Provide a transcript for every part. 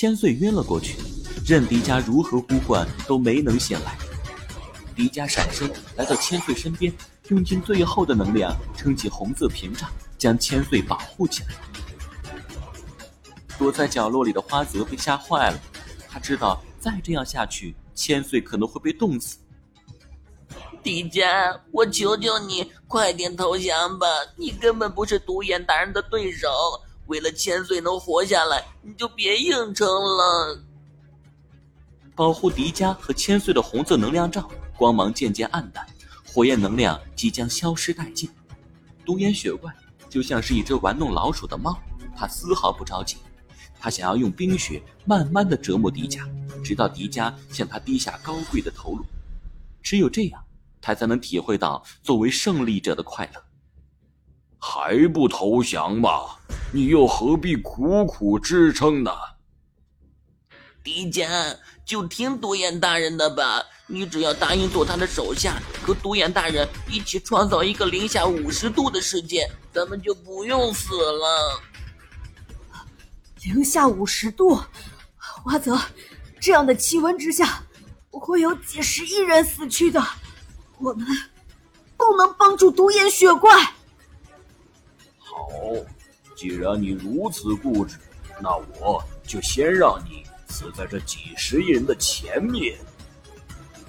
千岁晕了过去，任迪迦如何呼唤都没能醒来。迪迦闪身来到千岁身边，用尽最后的能量撑起红色屏障，将千岁保护起来。躲在角落里的花泽被吓坏了，他知道再这样下去，千岁可能会被冻死。迪迦，我求求你，快点投降吧！你根本不是独眼大人的对手。为了千岁能活下来，你就别硬撑了。保护迪迦和千岁的红色能量罩光芒渐渐暗淡，火焰能量即将消失殆尽。独眼雪怪就像是一只玩弄老鼠的猫，它丝毫不着急，它想要用冰雪慢慢的折磨迪迦，直到迪迦向他低下高贵的头颅。只有这样。他才能体会到作为胜利者的快乐。还不投降吗？你又何必苦苦支撑呢？迪迦，就听独眼大人的吧。你只要答应做他的手下，和独眼大人一起创造一个零下五十度的世界，咱们就不用死了。零下五十度，花泽，这样的气温之下，会有几十亿人死去的。我们不能帮助独眼雪怪。好，既然你如此固执，那我就先让你死在这几十亿人的前面。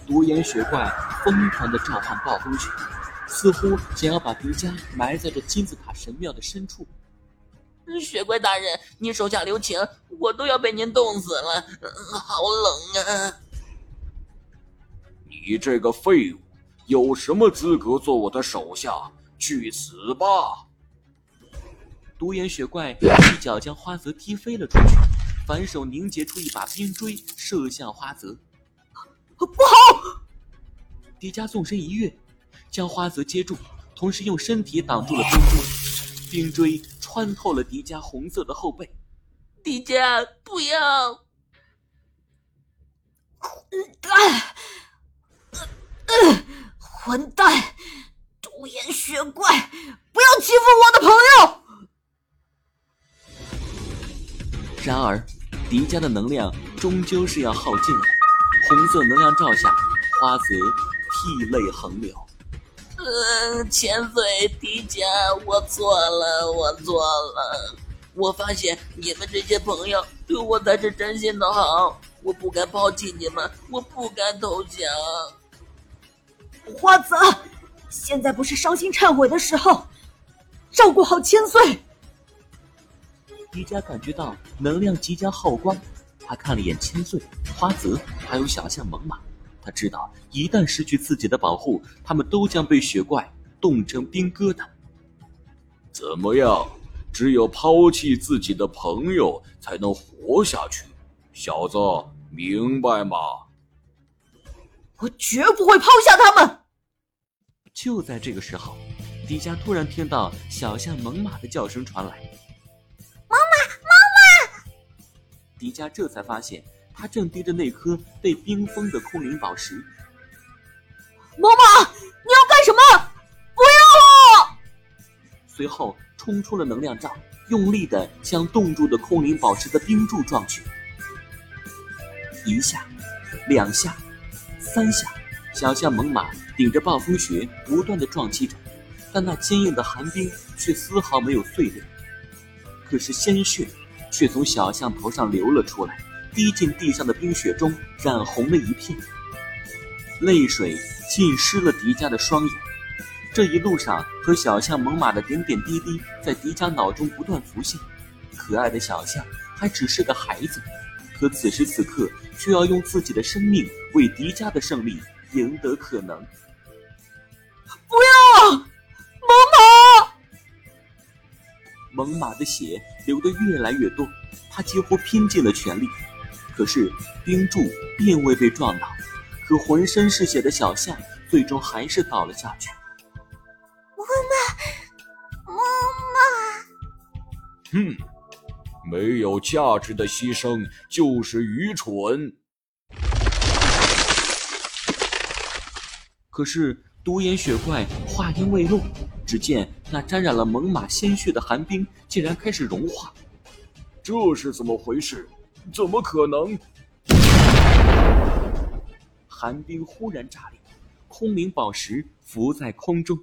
独眼雪怪疯狂的召唤暴风雪，似乎想要把迪迦埋在这金字塔神庙的深处。雪怪大人，您手下留情，我都要被您冻死了，好冷啊！你这个废物！有什么资格做我的手下？去死吧！独眼雪怪一脚将花泽踢飞了出去，反手凝结出一把冰锥，射向花泽。不好！迪迦纵身一跃，将花泽接住，同时用身体挡住了冰锥。冰锥穿透了迪迦红色的后背。迪迦，不要！啊！嗯。混蛋！独眼雪怪，不要欺负我的然而，迪迦的能量终究是要耗尽了。红色能量罩下，花泽涕泪横流。嗯，千岁，迪迦，我错了，我错了。我发现你们这些朋友对我才是真心的好，我不该抛弃你们，我不该投降。花泽，现在不是伤心忏悔的时候，照顾好千岁。迪迦感觉到能量即将耗光，他看了一眼千岁、花泽，还有小象猛犸。他知道，一旦失去自己的保护，他们都将被雪怪冻成冰疙瘩。怎么样？只有抛弃自己的朋友，才能活下去。小子，明白吗？我绝不会抛下他们。就在这个时候，迪迦突然听到小象猛犸的叫声传来。迪迦这才发现，他正盯着那颗被冰封的空灵宝石。猛犸，你要干什么？不要！随后冲出了能量罩，用力的向冻住的空灵宝石的冰柱撞去。一下，两下，三下，小象猛犸。顶着暴风雪不断的撞击着，但那坚硬的寒冰却丝毫没有碎裂。可是鲜血却从小象头上流了出来，滴进地上的冰雪中，染红了一片。泪水浸湿了迪迦的双眼。这一路上和小象猛犸的点点滴滴，在迪迦脑中不断浮现。可爱的小象还只是个孩子，可此时此刻却要用自己的生命为迪迦的胜利赢得可能。不要，猛犸的血流得越来越多，他几乎拼尽了全力，可是冰柱并未被撞倒，可浑身是血的小象最终还是倒了下去。妈妈，妈妈！哼，没有价值的牺牲就是愚蠢。可是。独眼雪怪话音未落，只见那沾染了猛犸鲜血的寒冰竟然开始融化，这是怎么回事？怎么可能？寒冰忽然炸裂，空灵宝石浮在空中。